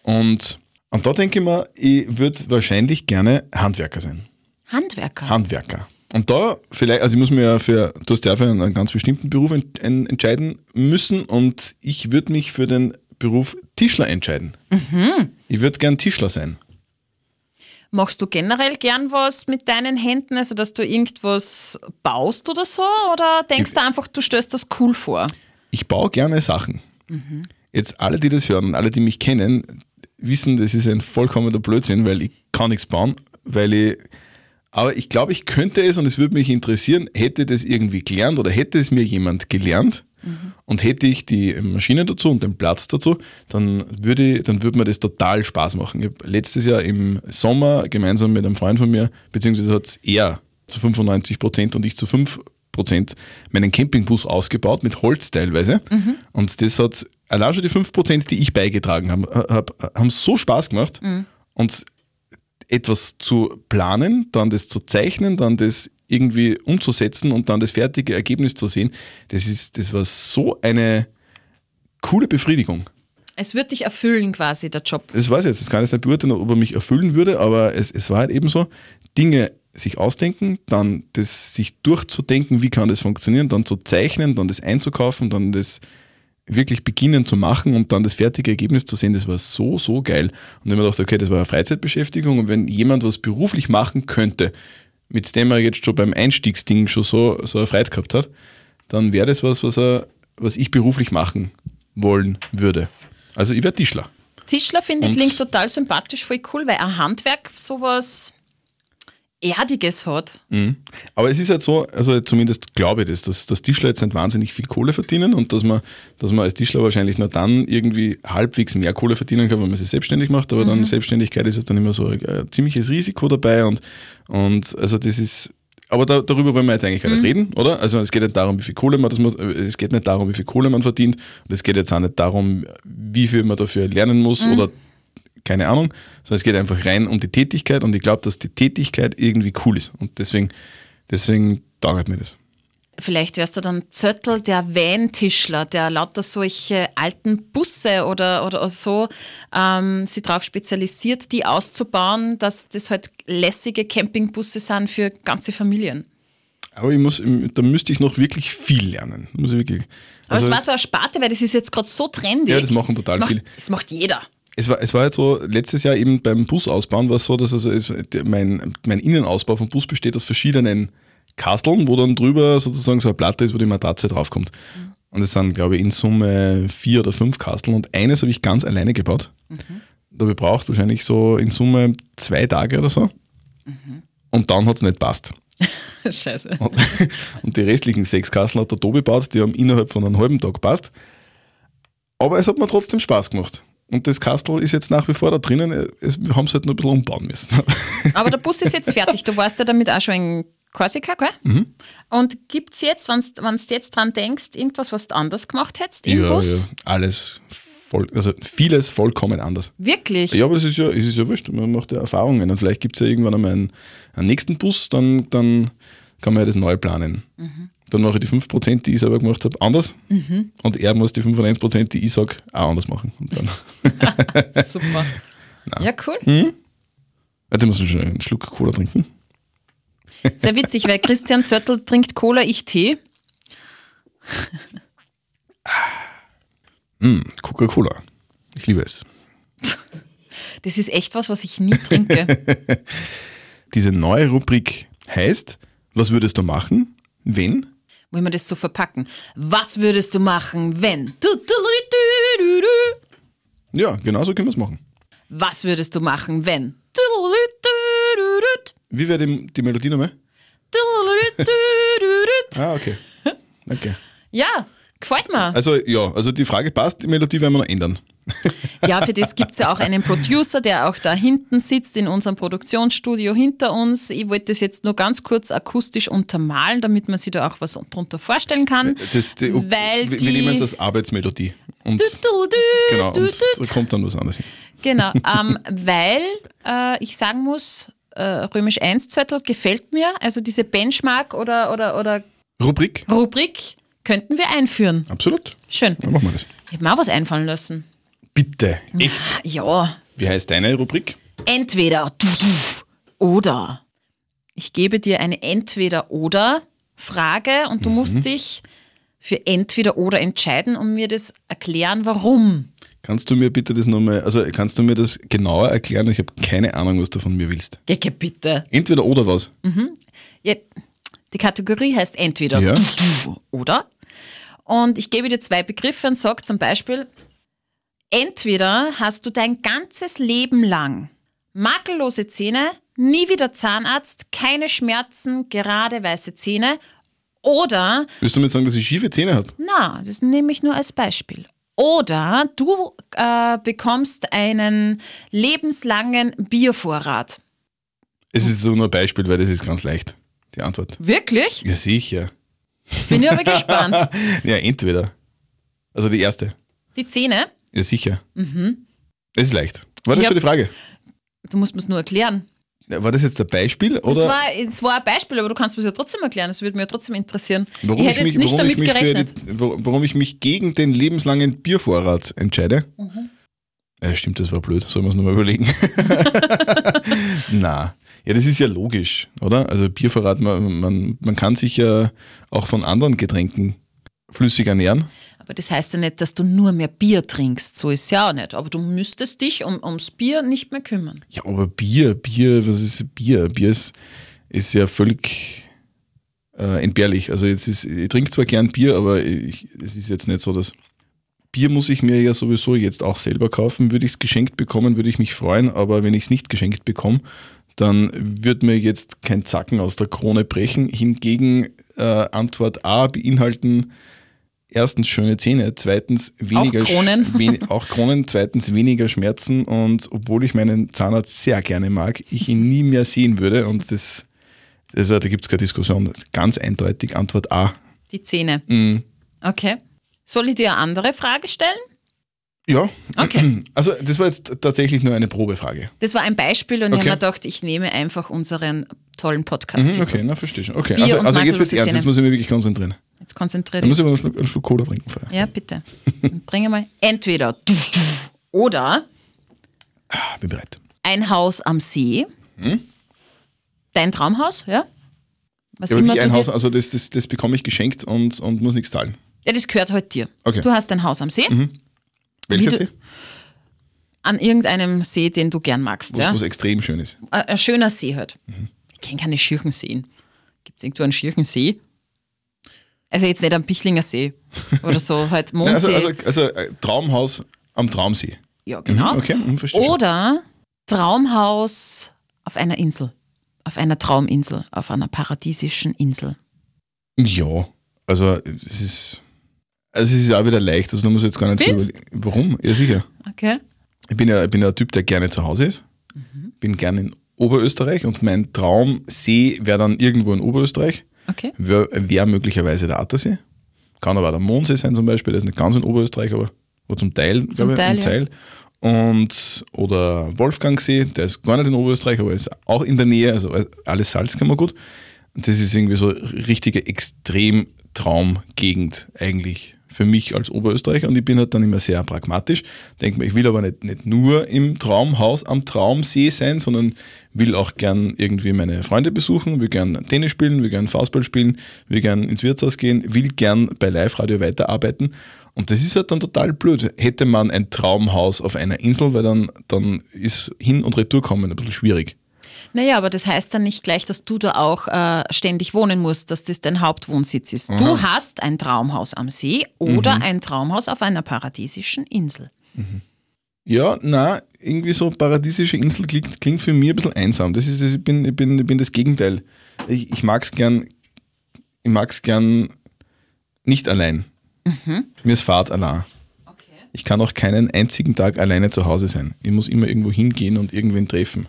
Und, und da denke ich mir, ich würde wahrscheinlich gerne Handwerker sein. Handwerker. Handwerker. Und da vielleicht, also ich muss mir ja für, du hast ja für einen ganz bestimmten Beruf ent, en- entscheiden müssen und ich würde mich für den Beruf Tischler entscheiden. Ich würde gern Tischler sein. Machst du generell gern was mit deinen Händen, also dass du irgendwas baust oder so? Oder denkst du einfach, du stellst das cool vor? Ich baue gerne Sachen. Jetzt alle, die das hören alle, die mich kennen, wissen, das ist ein vollkommener Blödsinn, weil ich kann nichts bauen, weil ich aber ich glaube, ich könnte es und es würde mich interessieren, hätte das irgendwie gelernt oder hätte es mir jemand gelernt und hätte ich die Maschine dazu und den Platz dazu, dann würde, dann würde mir das total Spaß machen. Ich habe letztes Jahr im Sommer gemeinsam mit einem Freund von mir, beziehungsweise hat er zu 95 Prozent und ich zu 5 Prozent meinen Campingbus ausgebaut, mit Holz teilweise. Und das hat allein schon die 5 Prozent, die ich beigetragen habe, hab, haben so Spaß gemacht. Und etwas zu planen, dann das zu zeichnen, dann das irgendwie umzusetzen und dann das fertige Ergebnis zu sehen, das, ist, das war so eine coole Befriedigung. Es wird dich erfüllen quasi, der Job. Das weiß ich jetzt, das kann ich jetzt nicht beurteilen, ob er mich erfüllen würde, aber es, es war halt eben so, Dinge sich ausdenken, dann das sich durchzudenken, wie kann das funktionieren, dann zu zeichnen, dann das einzukaufen, dann das wirklich beginnen zu machen und dann das fertige Ergebnis zu sehen, das war so, so geil. Und ich mir dachte, okay, das war eine Freizeitbeschäftigung und wenn jemand was beruflich machen könnte, mit dem er jetzt schon beim Einstiegsding schon so, so eine Freude gehabt hat, dann wäre das was, was, er, was ich beruflich machen wollen würde. Also ich wäre Tischler. Tischler finde ich klingt total sympathisch, voll cool, weil ein Handwerk sowas Erdiges hat. Aber es ist halt so, also zumindest glaube ich das, dass, dass Tischler jetzt nicht wahnsinnig viel Kohle verdienen und dass man, dass man als Tischler wahrscheinlich nur dann irgendwie halbwegs mehr Kohle verdienen kann, wenn man sich selbstständig macht. Aber dann Selbstständigkeit ist halt dann immer so ein, ein ziemliches Risiko dabei und, und also das ist. Aber da, darüber wollen wir jetzt eigentlich gar nicht reden, oder? Also es geht nicht darum, wie viel Kohle man das muss, es geht nicht darum, wie viel Kohle man verdient und es geht jetzt auch nicht darum, wie viel man dafür lernen muss oder keine Ahnung, sondern es geht einfach rein um die Tätigkeit und ich glaube, dass die Tätigkeit irgendwie cool ist und deswegen, deswegen taugt mir das. Vielleicht wärst du dann Zöttl, der Van-Tischler, der lauter solche alten Busse oder, oder so ähm, sich darauf spezialisiert, die auszubauen, dass das halt lässige Campingbusse sind für ganze Familien. Aber ich muss, da müsste ich noch wirklich viel lernen. Muss ich wirklich. Aber Also, es war so eine Sparte, weil das ist jetzt gerade so trendig. Ja, das machen total das macht, viele. Das macht jeder. Es war, es war jetzt so, letztes Jahr eben beim Busausbauen war es so, dass also es, mein, mein Innenausbau vom Bus besteht aus verschiedenen Kasteln, wo dann drüber sozusagen so eine Platte ist, wo die Matratze draufkommt. Und es sind, glaube ich, in Summe vier oder fünf Kasteln und eines habe ich ganz alleine gebaut. Da habe ich braucht wahrscheinlich so in Summe zwei Tage oder so. Und dann hat es nicht passt. Scheiße. Und, und die restlichen sechs Kasteln hat der Tobi gebaut, die haben innerhalb von einem halben Tag passt. Aber es hat mir trotzdem Spaß gemacht. Und das Kastel ist jetzt nach wie vor da drinnen. Es, wir haben es halt nur ein bisschen umbauen müssen. Aber der Bus ist jetzt fertig. Du warst ja damit auch schon in Korsika, gell? Mhm. Und gibt es jetzt, wenn du jetzt dran denkst, irgendwas, was du anders gemacht hättest im ja, Bus? ja, alles voll, also vieles vollkommen anders. Wirklich? Ja, aber es ist ja, es ist ja wurscht. Man macht ja Erfahrungen. Und vielleicht gibt es ja irgendwann einmal einen, einen nächsten Bus, dann, dann kann man ja das neu planen. Dann mache ich die 5%, die ich selber gemacht habe, anders. Und er muss die 95%, die ich sage, auch anders machen. Und dann, Super. Ja, cool. Hm? Warte, ich muss schon einen Schluck Cola trinken. Sehr witzig, weil Christian Zörtl trinkt Cola, ich Tee. Mm, Coca-Cola. Ich liebe es. Das ist echt was, was ich nie trinke. Diese neue Rubrik heißt, was würdest du machen, wenn? Wollen wir das so verpacken? Was würdest du machen, wenn? Ja, genau so können wir es machen. Was würdest du machen, wenn? Wie wäre die, die Melodie nochmal? Ah, okay. Okay. Ja, gefällt mir. Also ja, also die Frage passt, die Melodie werden wir noch ändern. Ja, für das gibt es ja auch einen Producer, der auch da hinten sitzt in unserem Produktionsstudio hinter uns. Ich wollte das jetzt nur ganz kurz akustisch untermalen, damit man sich da auch was darunter vorstellen kann. Das, die, Weil wir, die- wir nehmen es als Arbeitsmelodie. Und, Du, du, du, genau, und da kommt dann was anderes hin. Genau, ähm, weil äh, ich sagen muss, äh, Römisch 1 Zettel gefällt mir. Also diese Benchmark oder, oder, oder Rubrik? Rubrik könnten wir einführen. Absolut. Schön. Dann machen wir das. Ich habe mir auch was einfallen lassen. Bitte. Echt? Ja, Wie heißt deine Rubrik? entweder oder. Ich gebe dir eine Entweder-Oder-Frage und du musst dich für entweder oder entscheiden und mir das erklären, warum. Kannst du mir bitte das nochmal, also kannst du mir das genauer erklären? Ich habe keine Ahnung, was du von mir willst. Gecke, bitte. Entweder oder was? Ja, die Kategorie heißt entweder Ja. oder. Und ich gebe dir zwei Begriffe und sage zum Beispiel, entweder hast du dein ganzes Leben lang makellose Zähne, nie wieder Zahnarzt, keine Schmerzen, gerade weiße Zähne, oder, Willst du mir sagen, dass ich schiefe Zähne habe? na, das nehme ich nur als Beispiel, oder du äh, bekommst einen lebenslangen Biervorrat. Es ist so nur ein Beispiel, weil das ist ganz leicht. Die Antwort. Wirklich? Ja, sicher. Bin ich aber gespannt. Ja, entweder. Also die erste. Die Zähne, Ja, sicher. Das ist leicht. War das Ich schon die hab- Frage? du musst mir es nur erklären. Ja, War das jetzt ein Beispiel? Es Oder war, es war ein Beispiel, aber du kannst mir es ja trotzdem erklären. Das würde mich ja trotzdem interessieren. warum ich hätte mich, jetzt nicht damit ich gerechnet. Die, warum ich mich gegen den lebenslangen Biervorrat entscheide? Mhm. Ja, stimmt, das war blöd. Sollen wir es nochmal überlegen? Na, ja, das ist ja logisch, oder? Also Biervorrat, man, man, man kann sich ja auch von anderen Getränken flüssig ernähren. Aber das heißt ja nicht, dass du nur mehr Bier trinkst. So ist es ja auch nicht. Aber du müsstest dich um, ums Bier nicht mehr kümmern. Ja, aber Bier, Bier, was ist Bier? Bier ist, ist ja völlig äh, entbehrlich. Also jetzt ist, ich trinke zwar gern Bier, aber ich, es ist jetzt nicht so, dass Bier muss ich mir ja sowieso jetzt auch selber kaufen. Würde ich es geschenkt bekommen, würde ich mich freuen, aber wenn ich es nicht geschenkt bekomme, dann wird mir jetzt kein Zacken aus der Krone brechen. Hingegen äh, Antwort A beinhalten erstens schöne Zähne, zweitens weniger Sch- Kronen. wen, auch Kronen, zweitens weniger Schmerzen und obwohl ich meinen Zahnarzt sehr gerne mag, ich ihn nie mehr sehen würde und das, also da gibt es keine Diskussion. Ganz eindeutig Antwort A. Die Zähne. Mhm. Okay. Soll ich dir eine andere Frage stellen? Ja, Okay. also das war jetzt tatsächlich nur eine Probefrage. Das war ein Beispiel und ich Okay. habe mir gedacht, ich nehme einfach unseren tollen Podcast. Mhm, okay, na verstehe schon. Okay, Bier also, also jetzt makellose ernst, jetzt muss ich mich wirklich konzentrieren. Jetzt konzentriere Da dich. muss ich aber einen Schluck, einen Schluck Cola trinken vorher. Ja, bitte. Dann Bringe mal entweder oder Ah, bin bereit. ein Haus am See. Dein Traumhaus, ja? Was Ja, immer ein Haus, also das, das, das bekomme ich geschenkt und, und muss nichts zahlen. Ja, das gehört halt dir. Okay. Mhm. Du hast ein Haus am See, Welcher See? an irgendeinem See, den du gern magst. Was, Ja? was extrem schön ist. Ein, ein schöner See halt. Mhm. Ich kenne keine schirchen Seen. Gibt es irgendwo einen schirchen See? Also jetzt nicht am Bichlinger See oder so, halt also, Mondsee. also, also äh, Traumhaus am Traumsee. ja, genau. Mhm, okay, mhm. Oder Traumhaus auf einer Insel. Auf einer Trauminsel, auf einer paradiesischen Insel. Ja, also es ist, also es ist auch wieder leicht, also da muss ich jetzt gar nicht Findest? drüber- Warum? Ja, sicher. Okay. Ich bin ja, ich bin ja ein Typ, der gerne zu Hause ist. Mhm. Bin gerne in Oberösterreich und mein Traumsee wäre dann irgendwo in Oberösterreich. Okay. Wäre wär möglicherweise der Attersee. Kann aber auch der Mondsee sein zum Beispiel, der ist nicht ganz in Oberösterreich, aber oder zum Teil, ich, Teil, zum ja. Teil. Und, oder Wolfgangsee, der ist gar nicht in Oberösterreich, aber ist auch in der Nähe, also alles Salz kann man gut. Und das ist irgendwie so eine richtige Extrem-Traumgegend eigentlich für mich als Oberösterreicher und ich bin halt dann immer sehr pragmatisch. Denke mir, ich will aber nicht, nicht nur im Traumhaus am Traumsee sein, sondern will auch gern irgendwie meine Freunde besuchen, will gern Tennis spielen, will gern Faustball spielen, will gern ins Wirtshaus gehen, will gern bei Live-Radio weiterarbeiten Und das ist halt dann total blöd. Hätte man ein Traumhaus auf einer Insel, weil dann, dann ist Hin- und Retour kommen ein bisschen schwierig. Naja, aber das heißt dann nicht gleich, dass du da auch äh, ständig wohnen musst, dass das dein Hauptwohnsitz ist. Du hast ein Traumhaus am See oder Mhm. ein Traumhaus auf einer paradiesischen Insel. Ja, na, irgendwie so paradiesische Insel klingt, klingt für mich ein bisschen einsam. Das ist, ich, bin, ich, bin, ich bin das Gegenteil. Ich, ich mag es gern, ich mag's gern nicht allein. Mir ist Fahrt allein. Ich kann auch keinen einzigen Tag alleine zu Hause sein. Ich muss immer irgendwo hingehen und irgendwen treffen.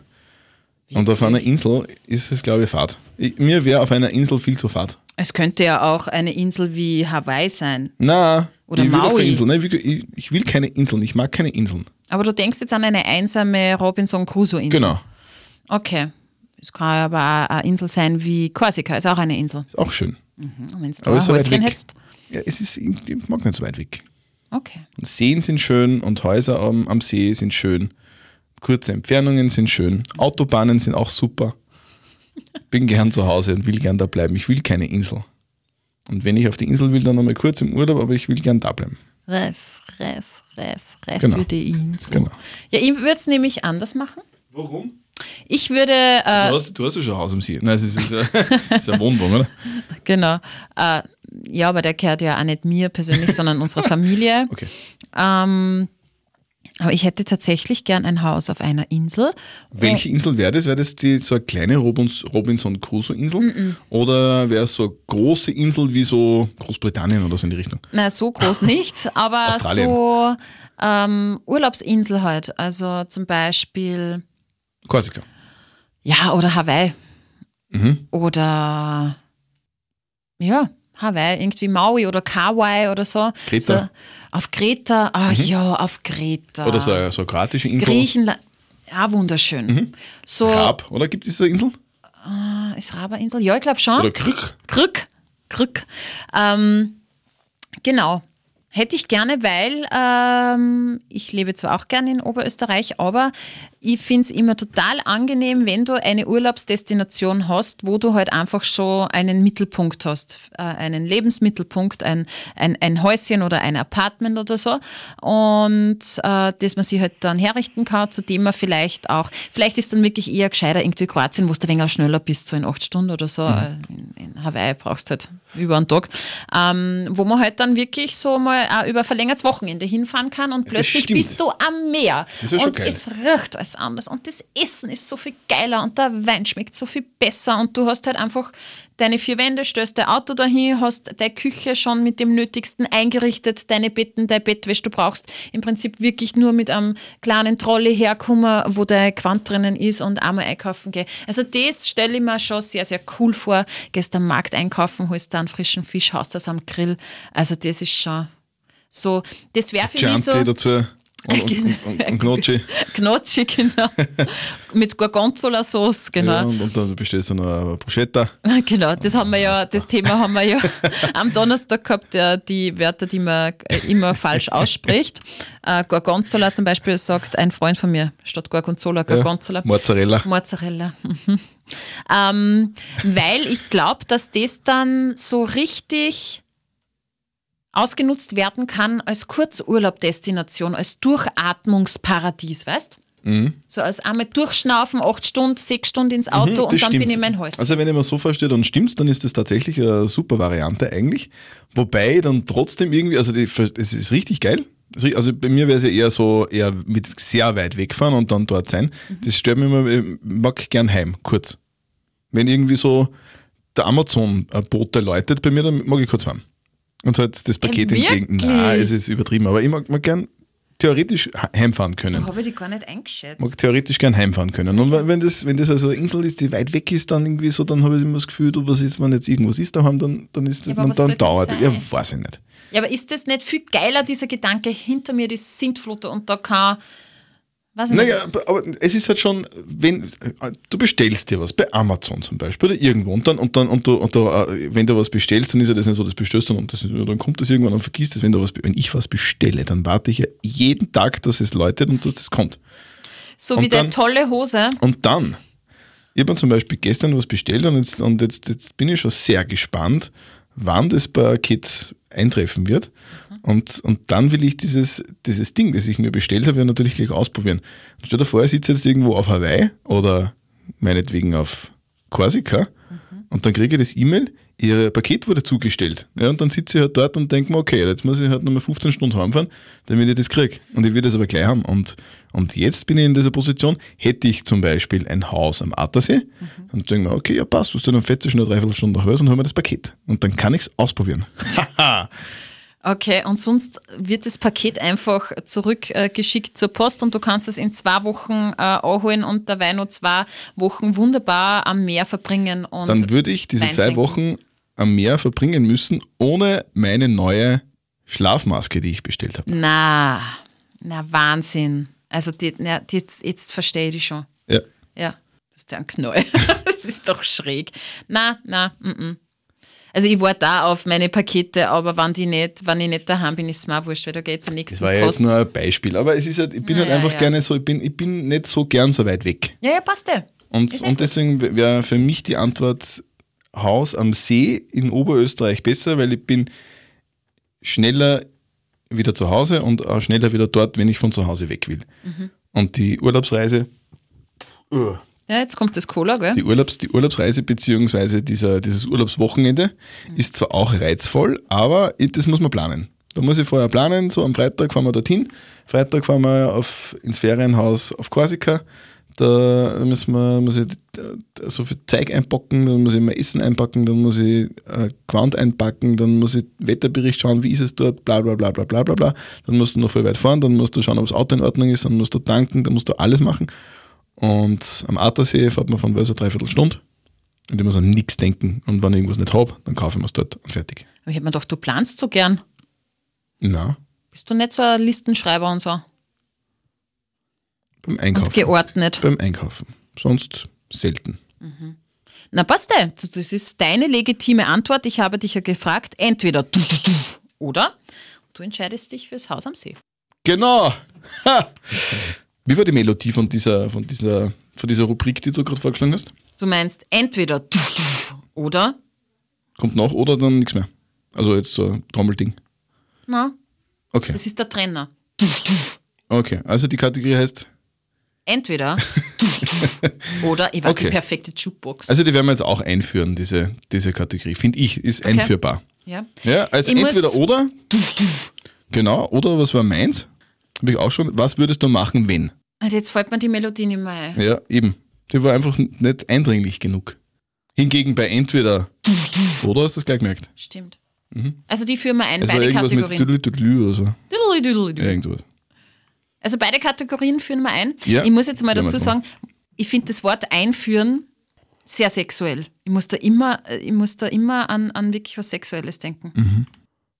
Und auf einer Insel ist es, glaube ich, Fahrt. Mir wäre auf einer Insel viel zu Fahrt. Es könnte ja auch eine Insel wie Hawaii sein. Na, Oder ich will Maui. keine Insel. Nein, ich, will- ich, will keine Inseln. Ich mag keine Inseln. Aber du denkst jetzt an eine einsame Robinson Crusoe-Insel. Genau. Okay. Es kann aber auch eine Insel sein wie Korsika, ist auch eine Insel. Ist auch schön. Und wenn du da ein so weit Häuschen weg. hättest. Ja, es ist, ich mag nicht so weit weg. Okay. Und Seen sind schön und Häuser am, am See sind schön. Kurze Entfernungen sind schön. Autobahnen sind auch super. Bin gern zu Hause und will gern da bleiben. Ich will keine Insel. Und wenn ich auf die Insel will, dann nochmal kurz im Urlaub, aber ich will gern da bleiben. Ref, ref, ref, ref Genau. für die Insel. Genau. Ja, ich würde es nämlich anders machen. Warum? Ich würde, äh, Du hast, du hast ja schon ein Haus am See. Nein, es ist, es ist, es ist eine Wohnung, oder? genau, äh, ja, aber der gehört ja auch nicht mir persönlich, sondern unserer Familie. Okay. Ähm, aber ich hätte tatsächlich gern ein Haus auf einer Insel. Welche Insel wäre das? Wäre das die, so eine kleine Robins, Robinson Crusoe-Insel? Oder wäre es so eine große Insel wie so Großbritannien oder so in die Richtung? Na, so groß nicht, aber Australien. so ähm, Urlaubsinsel halt. Also zum Beispiel, Korsika. ja, oder Hawaii. Mhm. Oder, ja, Hawaii, irgendwie Maui oder Kauai oder so. Kreta. So, auf Kreta, ah ja, auf Kreta. Oder so eine, so kroatische Insel. Griechenland, ja, wunderschön. So, Rab, oder gibt es diese Insel? ist Raberinsel? Ja, ich glaube schon. Oder Krück? Krück. Krück. Ähm, genau. Hätte ich gerne, weil ähm, ich lebe zwar auch gerne in Oberösterreich, aber ich finde es immer total angenehm, wenn du eine Urlaubsdestination hast, wo du halt einfach schon einen Mittelpunkt hast, äh, einen Lebensmittelpunkt, ein, ein, ein Häuschen oder ein Apartment oder so und äh, das man sich halt dann herrichten kann, zu dem man vielleicht auch, vielleicht ist dann wirklich eher gescheiter irgendwie Kroatien, wo du ein wenig schneller bist, so in acht Stunden oder so. Äh, In, in Hawaii brauchst du halt über einen Tag, ähm, wo man halt dann wirklich so mal auch über verlängertes Wochenende hinfahren kann und plötzlich bist du am Meer Das ist und geil. es riecht alles anders und das Essen ist so viel geiler und der Wein schmeckt so viel besser und du hast halt einfach deine vier Wände, stellst dein Auto dahin, hast deine Küche schon mit dem Nötigsten eingerichtet, deine Betten, deine Bettwäsche, du brauchst im Prinzip wirklich nur mit einem kleinen Trolley herkommen, wo dein Quant drinnen ist und einmal einkaufen gehen. Also das stelle ich mir schon sehr, sehr cool vor. Am Markt einkaufen, holst da einen frischen Fisch, haust das am Grill. Also das ist schon so, das wäre für mich so... Dazu und, und, und, Gnocchi. Gnocchi, genau. Mit Gorgonzola-Sauce, genau. Ja, und, und dann du noch eine Bruschetta. Genau, das haben wir ja, das Thema haben wir ja am Donnerstag gehabt, ja, die Wörter, die man äh, immer falsch ausspricht. Äh, Gorgonzola zum Beispiel sagt ein Freund von mir, statt Gorgonzola, Gorgonzola. Mozzarella. Mozzarella. Mhm. ähm, weil ich glaube, dass das dann so richtig ausgenutzt werden kann als Kurzurlaubdestination, als Durchatmungsparadies, weißt? So als einmal durchschnaufen, acht Stunden, sechs Stunden ins Auto Mhm, und dann stimmt. bin ich in mein Haus. Also wenn ich mir so verstehe, dann stimmt's, dann ist das tatsächlich eine super Variante eigentlich. Wobei dann trotzdem irgendwie, also das ist richtig geil. Also bei mir wäre es ja eher so, eher mit sehr weit wegfahren und dann dort sein. Das stört mich immer, ich mag gern heim, kurz. Wenn irgendwie so der Amazon-Bote läutet bei mir, dann mag ich kurz fahren. Und halt das Paket Äh, entgegen. Nein, es ist übertrieben, aber ich mag, mag gern theoretisch heimfahren können so habe ich die gar nicht eingeschätzt. mag theoretisch gern heimfahren können. Und wenn- das, wenn das also eine Insel ist, die weit weg ist, dann irgendwie so, dann habe ich immer das Gefühl, du, was ist, wenn jetzt irgendwas ist daheim, dann, dann ist das, Ja, dann, dann das dauert. sein? Ja, weiß ich nicht. Ja, aber ist das nicht viel geiler, dieser Gedanke, hinter mir die Sintflut und da kann, nicht, Naja, aber- es ist halt schon, wenn du bestellst dir was, bei Amazon zum Beispiel oder irgendwo und dann, und dann, und du, und du, äh, wenn du was bestellst, dann ist ja das nicht so, das bestellst du und das, dann kommt das irgendwann und vergisst es. Wenn du was, wenn ich was bestelle, dann warte ich ja jeden Tag, dass es läutet und dass das kommt. so und wie der dann- tolle Hose. Und dann, ich habe mir zum Beispiel gestern was bestellt und jetzt, und jetzt, jetzt bin ich schon sehr gespannt, wann das Paket eintreffen wird. Und, und dann will ich dieses, dieses Ding, das ich mir bestellt habe, ja natürlich gleich ausprobieren. Und stell dir vor, ich sitze jetzt irgendwo auf Hawaii oder meinetwegen auf Korsika und dann kriege ich das E-Mail, ihr Paket wurde zugestellt. Ja, und dann sitze ich halt dort und denke mir, okay, jetzt muss ich halt nochmal 15 Stunden heimfahren, damit ich das kriege. Und ich will das aber gleich haben. Und, und jetzt bin ich in dieser Position, hätte ich zum Beispiel ein Haus am Attersee, dann denke ich mir, okay, ja passt, was du dann fährst du schnell dreiviertel Stunde nach Hause und hol mir das Paket. Und dann kann ich es ausprobieren. Okay, und sonst wird das Paket einfach zurückgeschickt zur Post und du kannst es in zwei Wochen äh, anholen und dabei noch zwei Wochen wunderbar am Meer verbringen. Und dann würde ich diese zwei. Wochen am Meer verbringen müssen, ohne meine neue Schlafmaske, die ich bestellt habe. Na, na Wahnsinn. Also die, na, die, jetzt, jetzt verstehe ich die schon. Ja. Ja, das ist ja ein Knall. das ist doch schräg. Na, na, mm. Also ich warte da auf meine Pakete, aber wenn, die nicht, wenn ich nicht daheim bin, ist es mir auch wurscht, weil da geht zur nächsten Das war ja jetzt nur ein Beispiel, aber es ist halt, ich bin Ja, halt einfach ja. gerne so, ich bin, ich bin nicht so gern so weit weg. ja, ja, passt ja. Und, Ist und gut. deswegen wäre für mich die Antwort Haus am See in Oberösterreich besser, weil ich bin schneller wieder zu Hause und auch schneller wieder dort, wenn ich von zu Hause weg will. Mhm. Und die Urlaubsreise, Ja, jetzt kommt das Cola, gell? die, Urlaubs, die Urlaubsreise dieser, dieses Urlaubswochenende ist zwar auch reizvoll, aber das muss man planen. Da muss ich vorher planen, so am Freitag fahren wir dorthin, Freitag fahren wir auf, ins Ferienhaus auf Korsika, da müssen wir, muss ich so viel Zeug einpacken, dann muss ich mal Essen einpacken, dann muss ich äh, Gewand einpacken, dann muss ich Wetterbericht schauen, wie ist es dort, bla bla bla bla bla bla bla. Dann musst du noch voll weit fahren, dann musst du schauen, ob das Auto in Ordnung ist, dann musst du tanken, dann musst du alles machen. Und am Attersee fährt man von Wels eine Dreiviertelstunde. Und ich muss an nichts denken. Und wenn ich irgendwas nicht habe, dann kaufe ich mir es dort und fertig. Aber ich hab mir gedacht, du planst so gern. Na, Bist du nicht so ein Listenschreiber und so? beim Und Einkaufen. geordnet. Beim Einkaufen. Sonst selten. Na passt ja. Das ist deine legitime Antwort. Ich habe dich ja gefragt, entweder du, du, du, oder du entscheidest dich fürs Haus am See. Genau! Ha! Wie war die Melodie von dieser, von dieser, von dieser Rubrik, die du gerade vorgeschlagen hast? Du meinst entweder oder Kommt noch oder dann nichts mehr? Also jetzt so ein Trommelding. na, Okay. das ist der Trenner. Okay. Also die Kategorie heißt. Entweder oder ich war die Okay. perfekte Jukebox. Also die werden wir jetzt auch einführen, diese, diese Kategorie. Finde ich, ist einführbar. ja. Ja, also Ich entweder oder. Genau, oder was war meins? Habe ich auch schon. Was würdest du machen, wenn? Und jetzt fällt mir die Melodie nicht mehr ein. Ja, eben. Die war einfach nicht eindringlich genug. Hingegen bei entweder oder hast du das gleich gemerkt. Stimmt. Also die führen wir ein, Mhm. Es war beide irgendwas mit Kategorien. Tüdelü Tüdelü oder so. Düdelü, düdelü, düdelü. Ja, irgend sowas. Also beide Kategorien führen wir ein. Ja. Ich muss jetzt mal dazu sagen, ich finde das Wort einführen sehr sexuell. Ich muss da immer, äh, ich muss da immer an, an wirklich was Sexuelles denken. Mhm.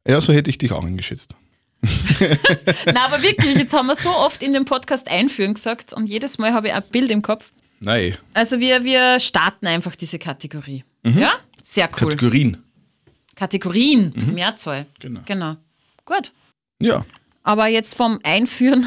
Ja, so hätte ich dich auch eingeschätzt. Na, aber wirklich, jetzt haben wir so oft in dem Podcast einführen gesagt und jedes Mal habe ich ein Bild im Kopf. Nein. Also wir, wir starten einfach diese Kategorie. Ja? Sehr cool. Kategorien. Kategorien, Mehrzahl. Genau. Genau. Gut. Ja. Aber jetzt vom Einführen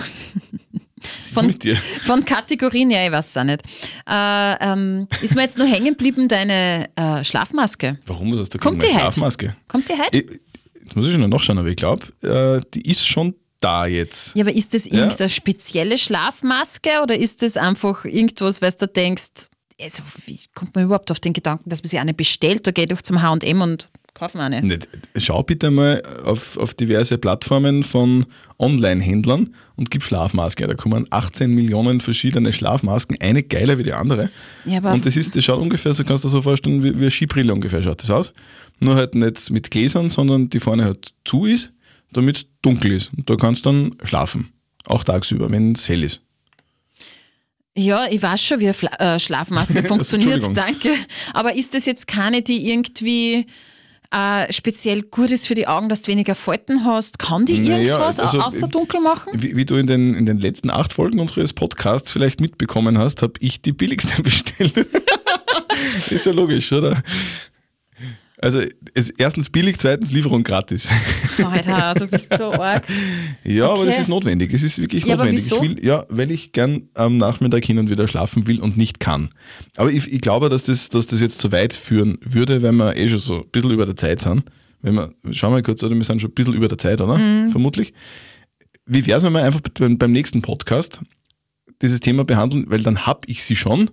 ist Von- mit dir? von Kategorien, ja, ich weiß es auch nicht. Äh, ähm, ist mir jetzt nur hängen geblieben deine äh, Schlafmaske. Warum? Was hast du Kommt die meine heute? Schlafmaske? Kommt die heute? Ich, jetzt muss ich schon nachschauen, aber ich glaube, äh, die ist schon da jetzt. Ja, aber ist das irgendeine spezielle Schlafmaske oder ist das einfach irgendwas, weil du denkst, also wie kommt man überhaupt auf den Gedanken, dass man sich eine bestellt? Da geht doch zum H&M und kaufen eine. Nicht. Schau bitte mal auf, auf diverse Plattformen von Online-Händlern und gib Schlafmasken. Da kommen 18 Millionen verschiedene Schlafmasken, eine geiler wie die andere. Ja, aber- und das ist, das schaut ungefähr, so kannst du dir so vorstellen, wie, wie eine Skibrille ungefähr schaut das aus. Nur halt nicht mit Gläsern, sondern die vorne halt zu ist, damit es dunkel ist. Und da kannst du dann schlafen. Auch tagsüber, wenn es hell ist. Ja, ich weiß schon, wie eine Fla äh, Schlafmaske funktioniert, danke. Aber ist das jetzt keine, die irgendwie äh, speziell gut ist für die Augen, dass du weniger Falten hast? Kann die Naja, irgendwas also, au- außer dunkel machen? Wie, wie du in den, in den letzten acht Folgen unseres Podcasts vielleicht mitbekommen hast, habe ich die billigste bestellt. ist ja logisch, oder? Also erstens billig, zweitens Lieferung gratis. Alter, du bist so arg. Ja, aber Okay. das ist notwendig. Es ist wirklich Ja, aber notwendig. wieso? Ich will, ja, weil ich gern am Nachmittag hin und wieder schlafen will und nicht kann. Aber ich, ich glaube, dass das, dass das jetzt zu weit führen würde, wenn wir eh schon so ein bisschen über der Zeit sind. Wenn wir, schauen wir mal kurz, oder wir sind schon ein bisschen über der Zeit, oder? Mhm. Vermutlich. Wie wäre es, wenn wir einfach beim, beim nächsten Podcast dieses Thema behandeln, weil dann habe ich sie schon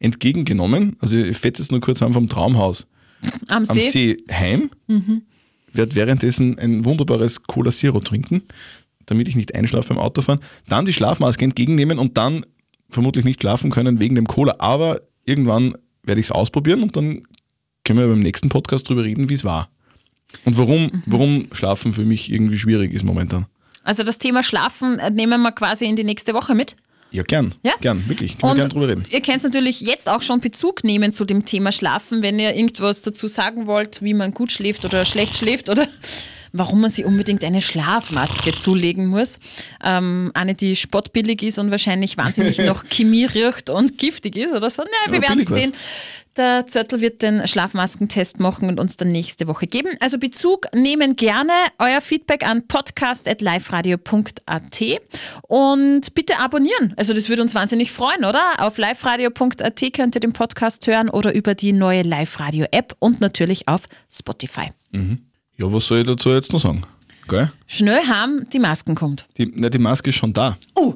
entgegengenommen. Also ich fetze jetzt nur kurz an vom Traumhaus Am am See. See heim, werde währenddessen ein wunderbares Cola Zero trinken, damit ich nicht einschlafe beim Autofahren, dann die Schlafmaske entgegennehmen und dann vermutlich nicht schlafen können wegen dem Cola, aber irgendwann werde ich es ausprobieren und dann können wir beim nächsten Podcast drüber reden, wie es war. Und warum, warum Schlafen für mich irgendwie schwierig ist momentan. Also das Thema Schlafen äh, nehmen wir quasi in die nächste Woche mit. Ja, gern. Ja? Gern, wirklich. Können wir gern drüber reden. ihr könnt natürlich jetzt auch schon Bezug nehmen zu dem Thema Schlafen, wenn ihr irgendwas dazu sagen wollt, wie man gut schläft oder schlecht schläft oder warum man sich unbedingt eine Schlafmaske zulegen muss. Ähm, eine, die spottbillig ist und wahrscheinlich wahnsinnig noch Chemie riecht und giftig ist oder so. Na, wir Ja, werden billig was. Der Zörtel wird den Schlafmaskentest machen und uns dann nächste Woche geben. Also Bezug nehmen gerne euer Feedback an podcast.liferadio.at und bitte abonnieren. Also das würde uns wahnsinnig freuen, oder? Auf liveradio.at könnt ihr den Podcast hören oder über die neue Live-Radio-App und natürlich auf Spotify. Ja, was soll ich dazu jetzt noch sagen? Gell? Schnell haben, die Masken kommt. Die, na, die Maske ist schon da. Oh,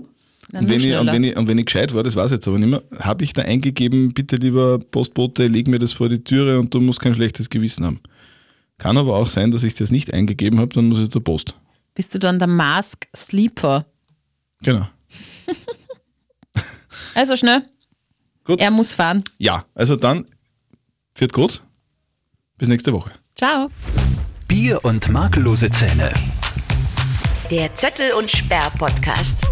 Und wenn, ich, und, wenn ich, und wenn ich gescheit war, das weiß ich jetzt aber nicht mehr, habe ich da eingegeben, bitte lieber Postbote, leg mir das vor die Türe und du musst kein schlechtes Gewissen haben. Kann aber auch sein, dass ich das nicht eingegeben habe, dann muss ich zur Post. Bist du dann der Mask Sleeper? Genau. Also schnell. Gut. Er muss fahren. Ja, also dann, wird gut. Bis nächste Woche. Ciao. Bier und makellose Zähne. Der Zöttel und Sperr Podcast.